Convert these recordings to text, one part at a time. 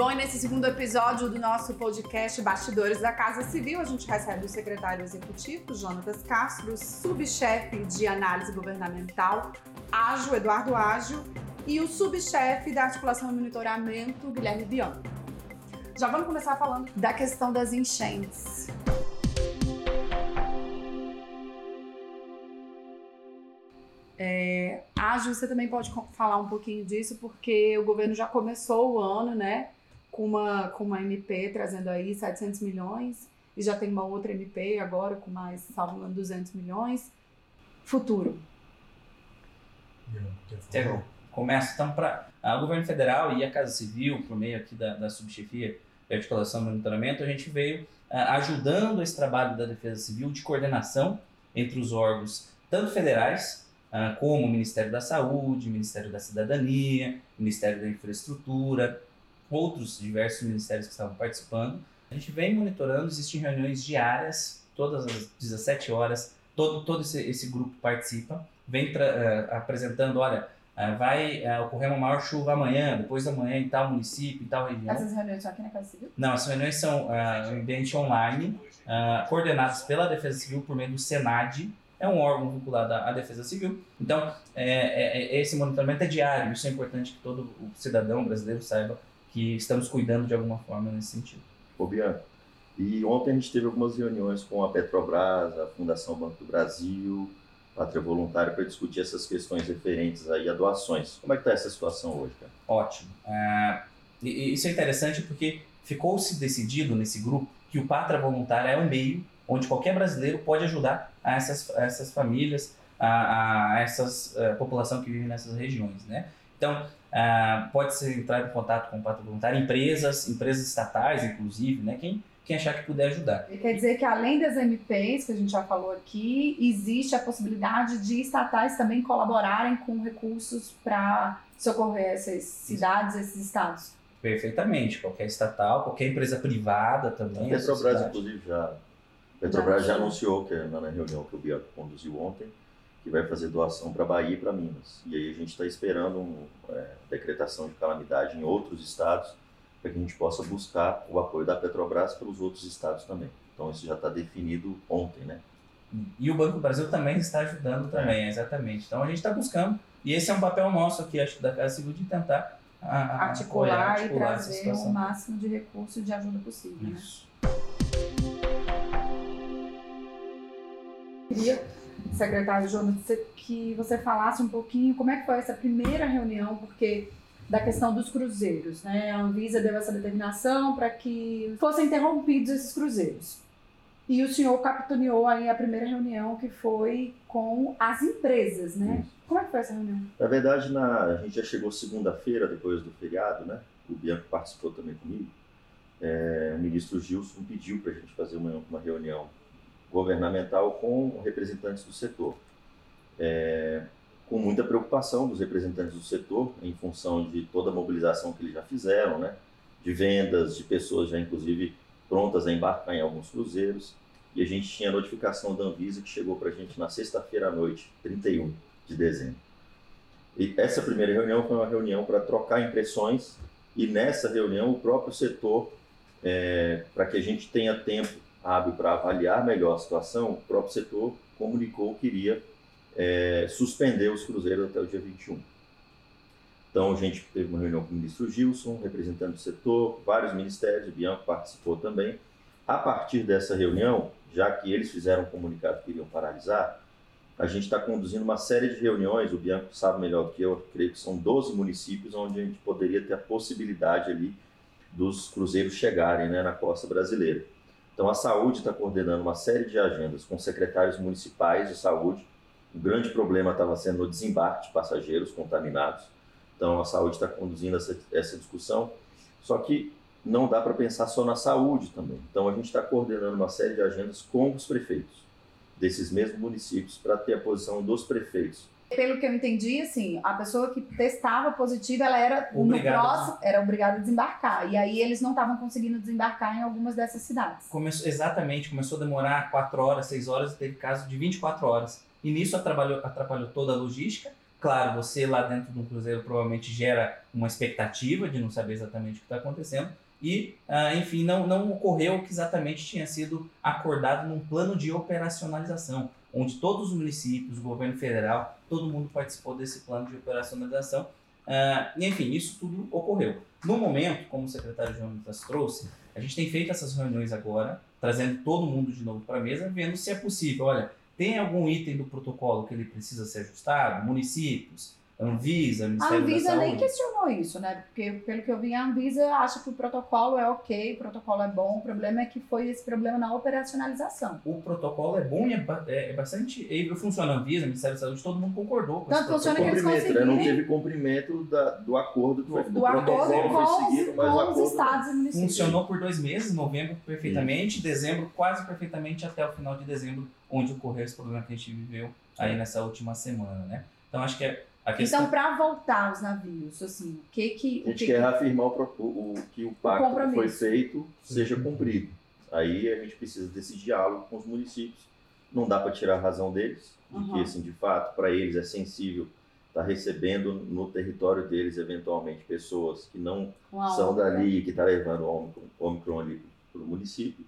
Bom, e nesse segundo episódio do nosso podcast Bastidores da Casa Civil, a gente recebe o secretário executivo, Jonatas Castro, subchefe de análise governamental, Ágio, Eduardo Ágio, e o subchefe da articulação e monitoramento, Guilherme Bianco. Já vamos começar falando da questão das enchentes. É, Ágil, você também pode falar um pouquinho disso, porque o governo já começou o ano, né, com uma, com uma MP trazendo aí 700 milhões, e já tem uma outra MP agora com mais, salvo 200 milhões. Futuro. Eu começo então para o governo federal e a Casa Civil, por meio aqui da, da subchefia de articulação e monitoramento, a gente veio ajudando esse trabalho da Defesa Civil de coordenação entre os órgãos, tanto federais como o Ministério da Saúde, Ministério da Cidadania, Ministério da Infraestrutura, outros diversos ministérios que estavam participando. A gente vem monitorando, existem reuniões diárias, todas as 17 horas, todo, todo esse, esse grupo participa, vem uh, apresentando, olha, uh, vai uh, ocorrer uma maior chuva amanhã, depois da manhã em tal município, em tal região. Essas reuniões são aqui na Casa Civil? Não, as reuniões são em ambiente online, coordenadas pela Defesa Civil por meio do SENAD, é um órgão vinculado à Defesa Civil. Então, é, é, esse monitoramento é diário. Isso é importante que todo o cidadão brasileiro saiba que estamos cuidando de alguma forma nesse sentido. Ô, Bianca, e ontem a gente teve algumas reuniões com a Petrobras, a Fundação Banco do Brasil, Pátria Voluntária, para discutir essas questões referentes aí a doações. Como é que está essa situação hoje, cara? Ótimo. É, isso é interessante porque ficou-se decidido nesse grupo que o Pátria Voluntária é um meio onde qualquer brasileiro pode ajudar a essas, a essas famílias, a, a essas a população que vive nessas regiões, né? Então, uh, pode ser entrar em contato com o Pátria Voluntário, empresas, empresas estatais, inclusive, né? Quem, quem achar que puder ajudar. Quer dizer que além das MPs, que a gente já falou aqui, existe a possibilidade de estatais também colaborarem com recursos para socorrer essas cidades, esses estados? Perfeitamente. Qualquer estatal, qualquer empresa privada também. A Petrobras, inclusive, já Petrobras já anunciou que na reunião que o Bianco conduziu ontem que vai fazer doação para Bahia e para Minas. E aí a gente está esperando uma é, decretação de calamidade em outros estados para que a gente possa buscar o apoio da Petrobras pelos outros estados também. Então isso já está definido ontem, né? E o Banco do Brasil também está ajudando também, é. exatamente. Então a gente está buscando, e esse é um papel nosso aqui, acho que da Casa Civil, de tentar a, a articular, apoiar, articular, e trazer o máximo de recursos de ajuda possível. Né? Isso. Né? queria, secretário Jonas, que você falasse um pouquinho como é que foi essa primeira reunião, porque da questão dos cruzeiros, né? A Anvisa deu essa determinação para que fossem interrompidos esses cruzeiros. E o senhor capitaneou aí a primeira reunião que foi com as empresas, né? Isso. Como é que foi essa reunião? Na verdade, na, a gente já chegou segunda-feira, depois do feriado, né? O Bianco participou também comigo. É, o ministro Gilson pediu para a gente fazer uma, uma reunião governamental com representantes do setor. É, com muita preocupação dos representantes do setor, em função de toda a mobilização que eles já fizeram, né, de vendas, de pessoas já inclusive prontas a embarcar em alguns cruzeiros. E a gente tinha a notificação da Anvisa que chegou para a gente na sexta-feira à noite, 31 de dezembro. E essa primeira reunião foi uma reunião para trocar impressões e nessa reunião o próprio setor, é, para que a gente tenha tempo hábil para avaliar melhor a situação, o próprio setor comunicou que iria é, suspender os cruzeiros até o dia 21. Então, a gente teve uma reunião com o ministro Gilson, representando o setor, vários ministérios, o Bianco participou também. A partir dessa reunião, já que eles fizeram um comunicado que iriam paralisar, a gente está conduzindo uma série de reuniões, o Bianco sabe melhor do que eu, creio que são 12 municípios onde a gente poderia ter a possibilidade ali dos cruzeiros chegarem né, na costa brasileira. Então, a saúde está coordenando uma série de agendas com secretários municipais de saúde. O grande problema estava sendo o desembarque de passageiros contaminados. Então, a saúde está conduzindo essa, essa discussão. Só que não dá para pensar só na saúde também. Então, a gente está coordenando uma série de agendas com os prefeitos desses mesmos municípios para ter a posição dos prefeitos pelo que eu entendi, assim, a pessoa que testava positiva, ela era obrigada no próximo, era obrigada a desembarcar. E aí eles não estavam conseguindo desembarcar em algumas dessas cidades. Começou, exatamente, começou a demorar 4 horas, 6 horas, teve caso de 24 horas. E nisso atrapalhou, atrapalhou toda a logística, Claro, você lá dentro do cruzeiro provavelmente gera uma expectativa de não saber exatamente o que está acontecendo. E, uh, enfim, não, não ocorreu o que exatamente tinha sido acordado num plano de operacionalização, onde todos os municípios, o governo federal, todo mundo participou desse plano de operacionalização. Uh, e, enfim, isso tudo ocorreu. No momento, como o secretário Jonas trouxe, a gente tem feito essas reuniões agora, trazendo todo mundo de novo para a mesa, vendo se é possível. Olha, tem algum item do protocolo que ele precisa ser ajustado? Municípios, Anvisa, Ministério A Anvisa nem questionou isso, né? Porque, pelo que eu vi, a Anvisa acha que o protocolo é ok, o protocolo é bom, o problema é que foi esse problema na operacionalização. O protocolo é bom e é, é, é bastante. Ele funciona a Anvisa, Ministério da Saúde, todo mundo concordou com Tanto esse funciona que eles Cumprimento, né? conseguiram. Não teve cumprimento da- do acordo que foi Do, do acordo protocolo com, seguido, mas o com os acordo estados e municípios. Funcionou por dois meses, novembro perfeitamente, dezembro quase perfeitamente até o final de dezembro, onde ocorreu esse problema que a gente viveu aí nessa última semana, né? Então acho que é questão. Então, para voltar os navios, assim, o que que. A O gente que quer que- reafirmar o, o- o- que o pacto que foi feito seja cumprido. Aí a gente precisa desse diálogo com os municípios. Não dá para tirar a razão deles, de Uhum. que, assim, de fato, para eles é sensível estar recebendo no território deles, eventualmente, pessoas que não são dali, que está levando o Omicron, Omicron ali para o município.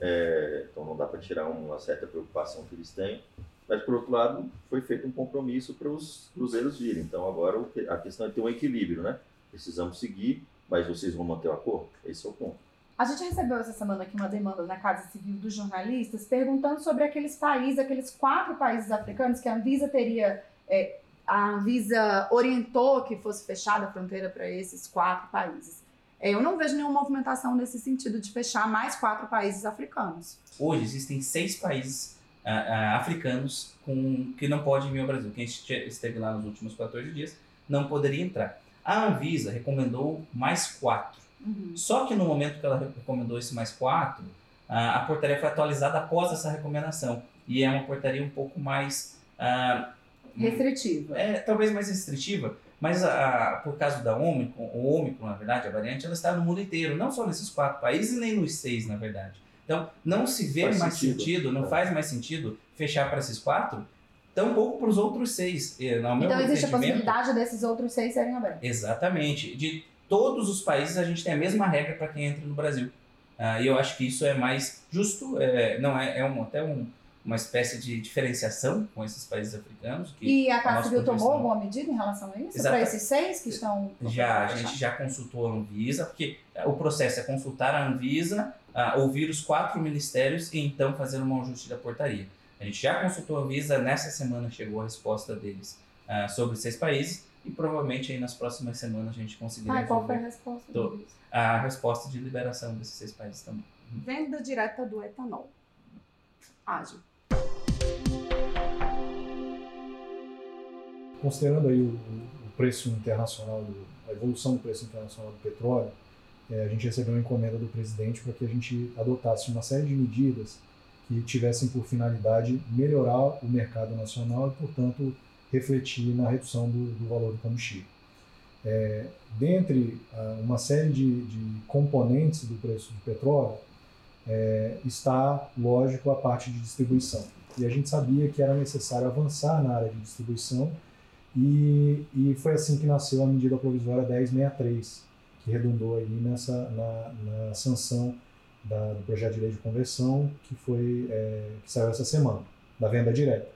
É, então não dá para tirar uma certa preocupação que eles têm. Mas, por outro lado, foi feito um compromisso para os cruzeiros virem. Então, agora a questão é ter um equilíbrio, né? Precisamos seguir, mas vocês vão manter o acordo? Esse é o ponto. A gente recebeu essa semana aqui uma demanda na Casa Civil dos jornalistas perguntando sobre aqueles países, aqueles quatro países africanos que a Anvisa teria. é, a Anvisa orientou que fosse fechada a fronteira para esses quatro países. É, eu não vejo nenhuma movimentação nesse sentido de fechar mais quatro países africanos. Hoje existem seis países ah, africanos com, que não podem vir ao Brasil. Quem este- esteve lá nos últimos 14 dias não poderia entrar. A Anvisa recomendou mais quatro. Uhum. Só que no momento que ela recomendou esse mais quatro, a, portaria foi atualizada após essa recomendação. E é uma portaria um pouco mais. ah, Restritiva. é, talvez mais restritiva, mas a, a- por causa da Ômicron, o Ômicron, na verdade, a variante, ela está no mundo inteiro, não só nesses quatro países, nem nos seis, na verdade. Então, não se vê Faz mais sentido. sentido, não É. faz mais sentido fechar para esses quatro, tampouco para os outros seis. E, no meu Então existe a possibilidade desses outros seis serem abertos. Exatamente. De todos os países a gente tem a mesma regra para quem entra no Brasil. Ah, e eu acho que isso é mais justo, é, não é, é um, até um- uma espécie de diferenciação com esses países africanos. Que E a Casa Civil tomou alguma medida em relação a isso? Para esses seis que estão. Já, a gente já consultou a Anvisa, porque o processo é consultar a Anvisa, ah, ouvir os quatro ministérios e então fazer um ajuste da portaria. A gente já consultou a Anvisa, nessa semana chegou a resposta deles ah, sobre seis países e provavelmente aí nas próximas semanas a gente conseguirá Ah, qual foi a resposta? Deles? a resposta de liberação desses seis países também. Venda direta do etanol. Ágil. considerando aí o, o preço internacional, do- a evolução do preço internacional do petróleo, eh, a gente recebeu uma encomenda do presidente para que a gente adotasse uma série de medidas que tivessem por finalidade melhorar o mercado nacional e, portanto, refletir na redução do, do valor do combustível. Eh, dentre ah, uma série de, de componentes do preço do petróleo, eh, está, lógico, a parte de distribuição. E a gente sabia que era necessário avançar na área de distribuição e, e foi assim que nasceu a medida provisória 1063, que redundou aí nessa, na, na sanção da, do projeto de lei de conversão que, foi, é, que saiu essa semana, da venda direta.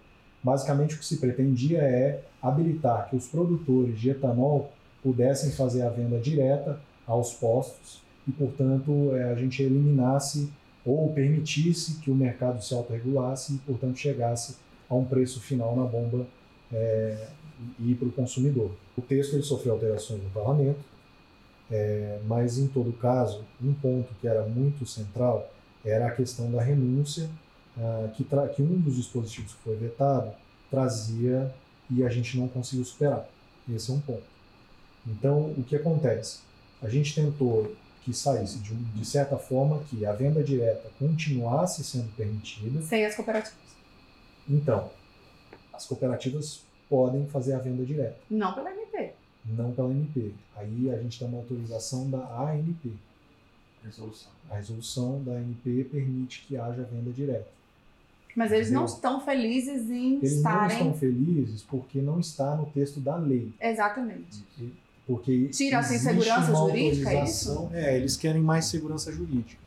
Basicamente, o que se pretendia é habilitar que os produtores de etanol pudessem fazer a venda direta aos postos e, portanto, é, a gente eliminasse ou permitisse que o mercado se autorregulasse e, portanto, chegasse a um preço final na bomba é, e para o consumidor. O texto ele sofreu alterações no parlamento, é, mas em todo caso, um ponto que era muito central era a questão da renúncia, ah, que, que um dos dispositivos que foi vetado trazia e a gente não conseguiu superar. Esse é um ponto. Então, o que acontece? A gente tentou que saísse de, de certa forma que a venda direta continuasse sendo permitida, Sem as cooperativas. então, as cooperativas podem fazer a venda direta, Não pela. Não pela MP. Aí a gente tem uma autorização da ANP. Resolução. A resolução da ANP permite que haja venda direta. Mas eles não estão felizes em Eles estarem. não estão felizes porque não está no texto da lei. Exatamente. Porque Tira essa insegurança jurídica, é autorização- É, eles querem mais segurança jurídica.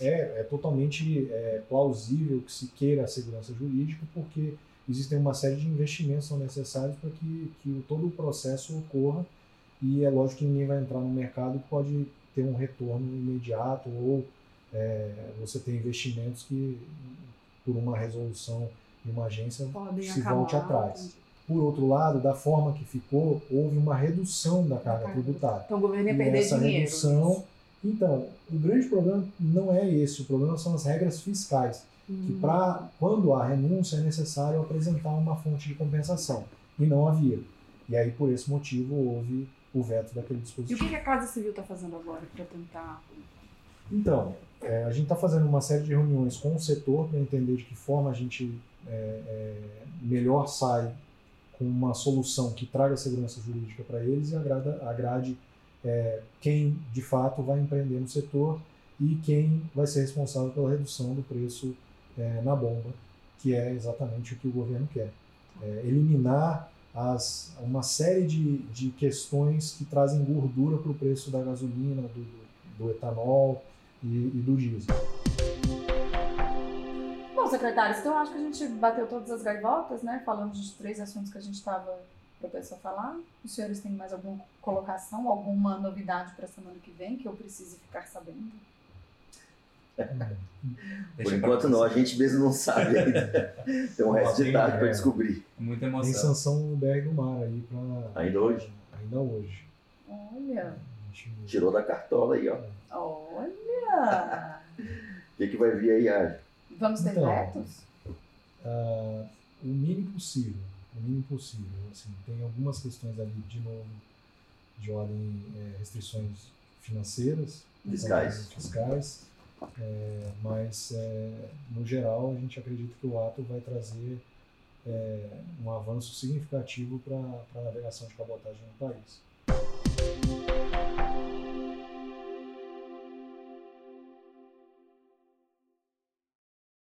É, é totalmente é, plausível que se queira a segurança jurídica, porque existem uma série de investimentos que são necessários para que, que todo o processo ocorra. E é lógico que ninguém vai entrar no mercado que pode ter um retorno imediato ou é, você tem investimentos que, por uma resolução de uma agência, Podem se acabar. volte atrás. Por outro lado, da forma que ficou, houve uma redução da carga carga. tributária. Então o governo ia perder essa dinheiro. redução. Então, o grande problema não é esse, o problema são as regras fiscais. Que para quando há renúncia é necessário apresentar uma fonte de compensação. E não havia. E aí, por esse motivo, houve o veto daquele E o dispositivo. que que a Casa Civil está fazendo agora para tentar. Então, é, a gente está fazendo uma série de reuniões com o setor para entender de que forma a gente é, é, melhor sai com uma solução que traga segurança jurídica para eles e agrada, agrade é, quem de fato vai empreender no setor e quem vai ser responsável pela redução do preço é, na bomba, que é exatamente o que o governo quer. É, eliminar as, uma série de, de questões que trazem gordura para o preço da gasolina, do, do etanol e, e do diesel. Bom, secretários, então acho que a gente bateu todas as gaivotas, né? Falamos dos três assuntos que a gente estava proposto a falar. Os senhores têm mais alguma colocação, alguma novidade para a semana que vem que eu precise ficar sabendo? Por Deixa pra enquanto não, a gente mesmo não sabe ainda. Tem um resto de Tem, tarde para é. descobrir. Muita Tem emoção. sanção no BR do Mar aí para. Ainda hoje? Ainda hoje. Olha, Tirou da cartola aí, ó. olha! O que, que vai vir aí, Adi? Vamos ter Então. vetos? Ah, o mínimo possível. O mínimo possível. Assim, tem algumas questões ali, de novo, de ordem é, restrições financeiras, Fiscais. fiscais, é, mas é, no geral a gente acredita que o ato vai trazer é, um avanço significativo para a navegação de cabotagem no país.